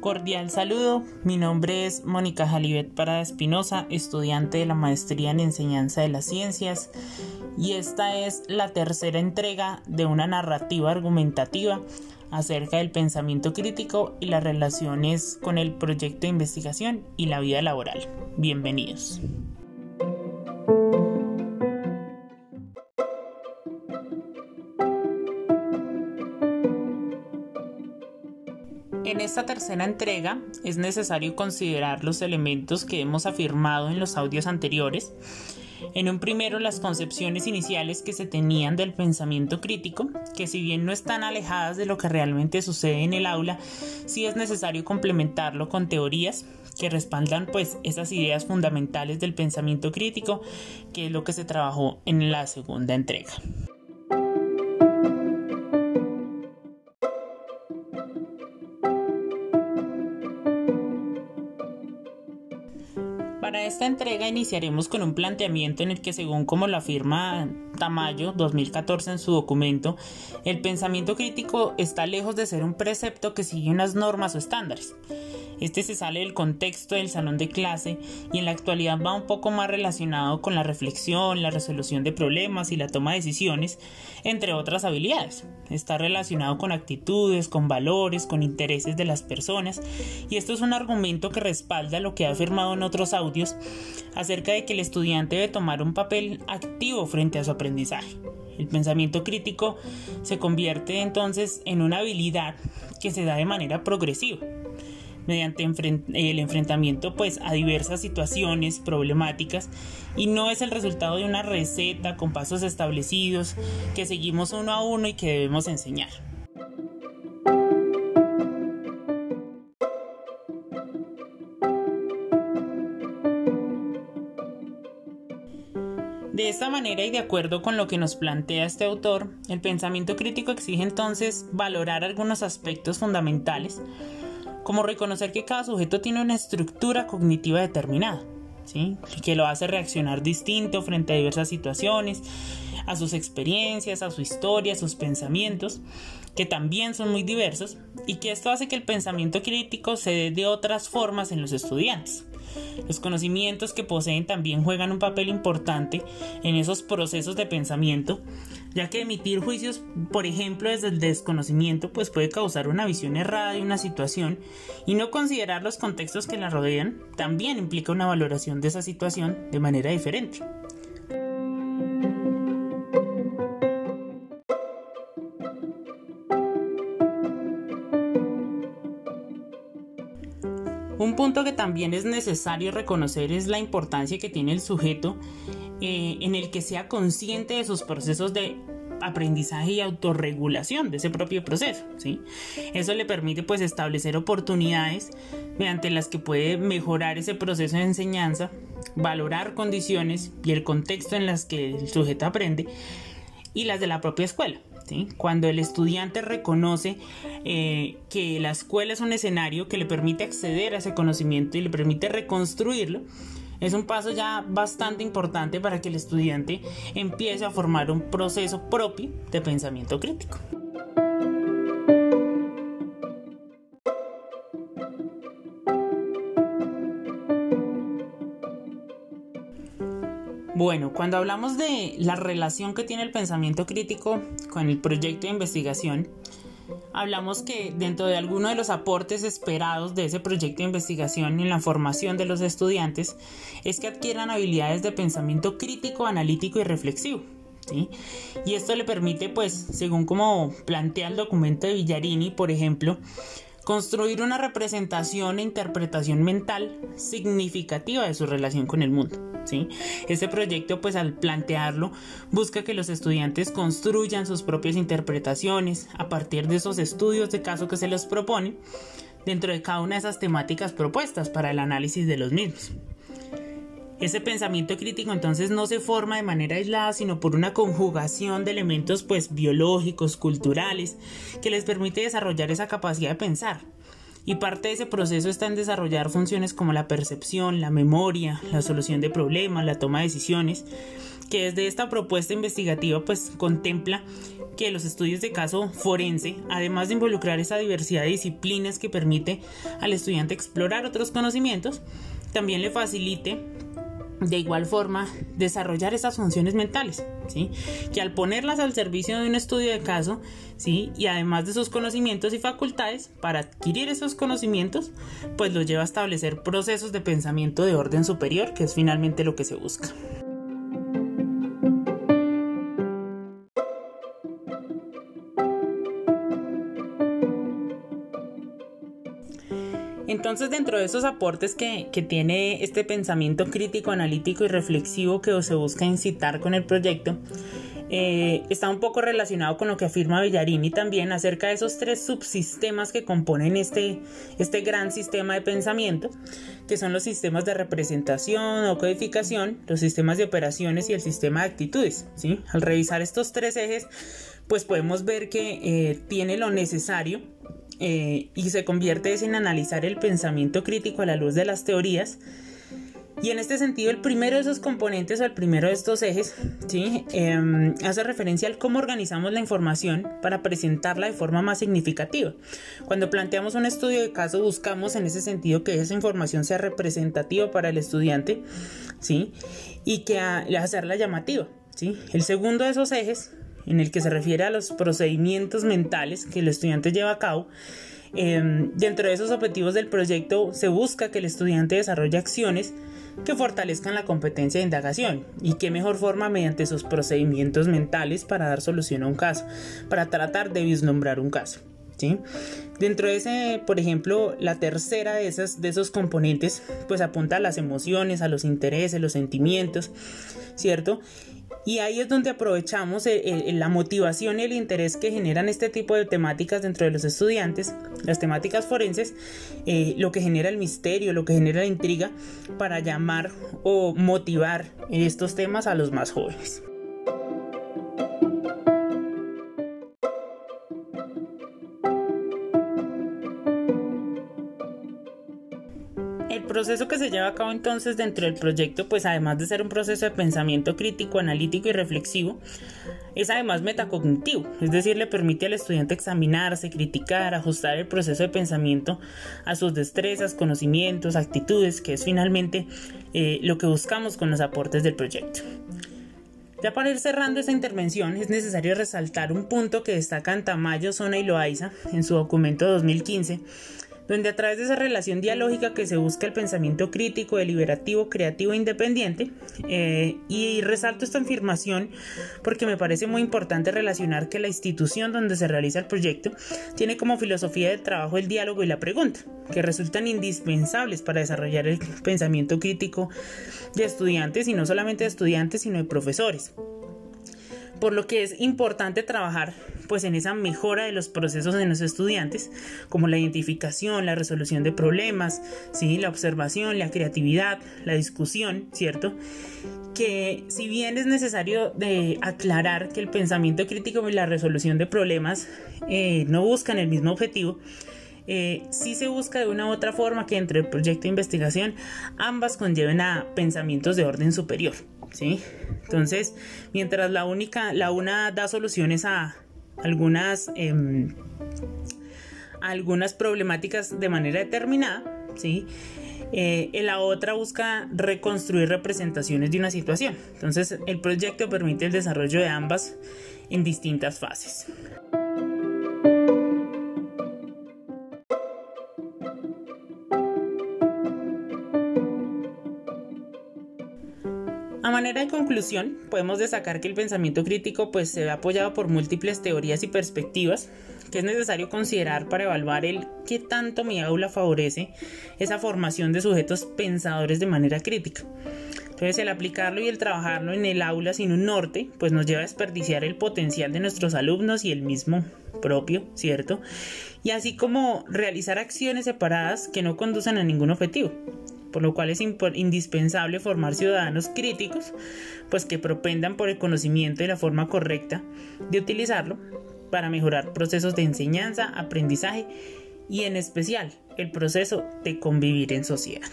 Cordial saludo, mi nombre es Mónica Jalibet Parada Espinosa, estudiante de la Maestría en Enseñanza de las Ciencias, y esta es la tercera entrega de una narrativa argumentativa acerca del pensamiento crítico y las relaciones con el proyecto de investigación y la vida laboral. Bienvenidos. En esta tercera entrega es necesario considerar los elementos que hemos afirmado en los audios anteriores. En un primero las concepciones iniciales que se tenían del pensamiento crítico, que si bien no están alejadas de lo que realmente sucede en el aula, sí es necesario complementarlo con teorías que respaldan pues esas ideas fundamentales del pensamiento crítico, que es lo que se trabajó en la segunda entrega. Esta entrega iniciaremos con un planteamiento en el que según como lo afirma Tamayo 2014 en su documento, el pensamiento crítico está lejos de ser un precepto que sigue unas normas o estándares. Este se sale del contexto del salón de clase y en la actualidad va un poco más relacionado con la reflexión, la resolución de problemas y la toma de decisiones, entre otras habilidades. Está relacionado con actitudes, con valores, con intereses de las personas y esto es un argumento que respalda lo que ha afirmado en otros audios acerca de que el estudiante debe tomar un papel activo frente a su aprendizaje. El pensamiento crítico se convierte entonces en una habilidad que se da de manera progresiva mediante el enfrentamiento pues a diversas situaciones problemáticas y no es el resultado de una receta con pasos establecidos que seguimos uno a uno y que debemos enseñar. De esta manera y de acuerdo con lo que nos plantea este autor, el pensamiento crítico exige entonces valorar algunos aspectos fundamentales como reconocer que cada sujeto tiene una estructura cognitiva determinada, ¿sí? que lo hace reaccionar distinto frente a diversas situaciones, a sus experiencias, a su historia, a sus pensamientos, que también son muy diversos, y que esto hace que el pensamiento crítico se dé de otras formas en los estudiantes. Los conocimientos que poseen también juegan un papel importante en esos procesos de pensamiento, ya que emitir juicios, por ejemplo, desde el desconocimiento, pues puede causar una visión errada de una situación y no considerar los contextos que la rodean también implica una valoración de esa situación de manera diferente. Un punto que también es necesario reconocer es la importancia que tiene el sujeto eh, en el que sea consciente de sus procesos de aprendizaje y autorregulación de ese propio proceso, ¿sí? Eso le permite pues establecer oportunidades mediante las que puede mejorar ese proceso de enseñanza, valorar condiciones y el contexto en las que el sujeto aprende y las de la propia escuela. Cuando el estudiante reconoce eh, que la escuela es un escenario que le permite acceder a ese conocimiento y le permite reconstruirlo, es un paso ya bastante importante para que el estudiante empiece a formar un proceso propio de pensamiento crítico. Bueno, cuando hablamos de la relación que tiene el pensamiento crítico con el proyecto de investigación, hablamos que dentro de alguno de los aportes esperados de ese proyecto de investigación en la formación de los estudiantes es que adquieran habilidades de pensamiento crítico, analítico y reflexivo. Y esto le permite, pues, según como plantea el documento de Villarini, por ejemplo, construir una representación e interpretación mental significativa de su relación con el mundo. ¿Sí? Este proyecto, pues al plantearlo, busca que los estudiantes construyan sus propias interpretaciones a partir de esos estudios de caso que se les propone dentro de cada una de esas temáticas propuestas para el análisis de los mismos. Ese pensamiento crítico entonces no se forma de manera aislada, sino por una conjugación de elementos pues biológicos, culturales, que les permite desarrollar esa capacidad de pensar. Y parte de ese proceso está en desarrollar funciones como la percepción, la memoria, la solución de problemas, la toma de decisiones, que desde esta propuesta investigativa pues contempla que los estudios de caso forense, además de involucrar esa diversidad de disciplinas que permite al estudiante explorar otros conocimientos, también le facilite de igual forma desarrollar esas funciones mentales, ¿sí? que al ponerlas al servicio de un estudio de caso, ¿sí? y además de sus conocimientos y facultades, para adquirir esos conocimientos, pues los lleva a establecer procesos de pensamiento de orden superior, que es finalmente lo que se busca. Entonces, dentro de esos aportes que, tiene este pensamiento crítico, analítico y reflexivo que se busca incitar con el proyecto, eh, está un poco relacionado con lo que afirma Bellarini también acerca de esos tres subsistemas que componen este, este gran sistema de pensamiento, que son los sistemas de representación o codificación, los sistemas de operaciones y el sistema de actitudes. ¿sí? Al revisar estos tres ejes, pues podemos ver que eh, tiene lo necesario eh, y se convierte en analizar el pensamiento crítico a la luz de las teorías. Y en este sentido, el primero de esos componentes o el primero de estos ejes ¿sí? Em, hace referencia al cómo organizamos la información para presentarla de forma más significativa. Cuando planteamos un estudio de caso, buscamos en ese sentido que esa información sea representativa para el estudiante ¿sí? y que hacerla llamativa. ¿sí? El segundo de esos ejes en el que se refiere a los procedimientos mentales que el estudiante lleva a cabo. Em, dentro de esos objetivos del proyecto se busca que el estudiante desarrolle acciones que fortalezcan la competencia de indagación y qué mejor forma mediante sus procedimientos mentales para dar solución a un caso, para tratar de vislumbrar un caso. ¿sí? Dentro de ese, por ejemplo, la tercera de, esas, de esos componentes, pues apunta a las emociones, a los intereses, los sentimientos, ¿cierto? Y ahí es donde aprovechamos la motivación y el interés que generan este tipo de temáticas dentro de los estudiantes, las temáticas forenses, eh, lo que genera el misterio, lo que genera la intriga, para llamar o motivar estos temas a los más jóvenes. Proceso que se lleva a cabo entonces dentro del proyecto, pues además de ser un proceso de pensamiento crítico, analítico y reflexivo, es además metacognitivo, es decir, le permite al estudiante examinarse, criticar, ajustar el proceso de pensamiento a sus destrezas, conocimientos, actitudes, que es finalmente eh, lo que buscamos con los aportes del proyecto. Ya para ir cerrando esta intervención es necesario resaltar un punto que destacan Tamayo, Zona y Loaiza en su documento 2015 donde a través de esa relación dialógica que se busca el pensamiento crítico, deliberativo, creativo e independiente, eh, y resalto esta afirmación porque me parece muy importante relacionar que la institución donde se realiza el proyecto tiene como filosofía de trabajo el diálogo y la pregunta, que resultan indispensables para desarrollar el pensamiento crítico de estudiantes, y no solamente de estudiantes, sino de profesores por lo que es importante trabajar pues en esa mejora de los procesos de los estudiantes, como la identificación, la resolución de problemas, ¿sí? la observación, la creatividad, la discusión, ¿cierto? Que si bien es necesario de aclarar que el pensamiento crítico y la resolución de problemas eh, no buscan el mismo objetivo, eh, sí se busca de una u otra forma que entre el proyecto de investigación ambas conlleven a pensamientos de orden superior. ¿Sí? Entonces, mientras la única, la una da soluciones a algunas, em, algunas problemáticas de manera determinada, ¿sí? Eh, la otra busca reconstruir representaciones de una situación. Entonces, el proyecto permite el desarrollo de ambas en distintas fases. Manera de conclusión, podemos destacar que el pensamiento crítico pues, se ve apoyado por múltiples teorías y perspectivas que es necesario considerar para evaluar el qué tanto mi aula favorece esa formación de sujetos pensadores de manera crítica. Entonces el aplicarlo y el trabajarlo en el aula sin un norte, pues nos lleva a desperdiciar el potencial de nuestros alumnos y el mismo propio, ¿cierto? Y así como realizar acciones separadas que no conducen a ningún objetivo por lo cual es indispensable formar ciudadanos críticos, pues que propendan por el conocimiento y la forma correcta de utilizarlo para mejorar procesos de enseñanza, aprendizaje y en especial el proceso de convivir en sociedad.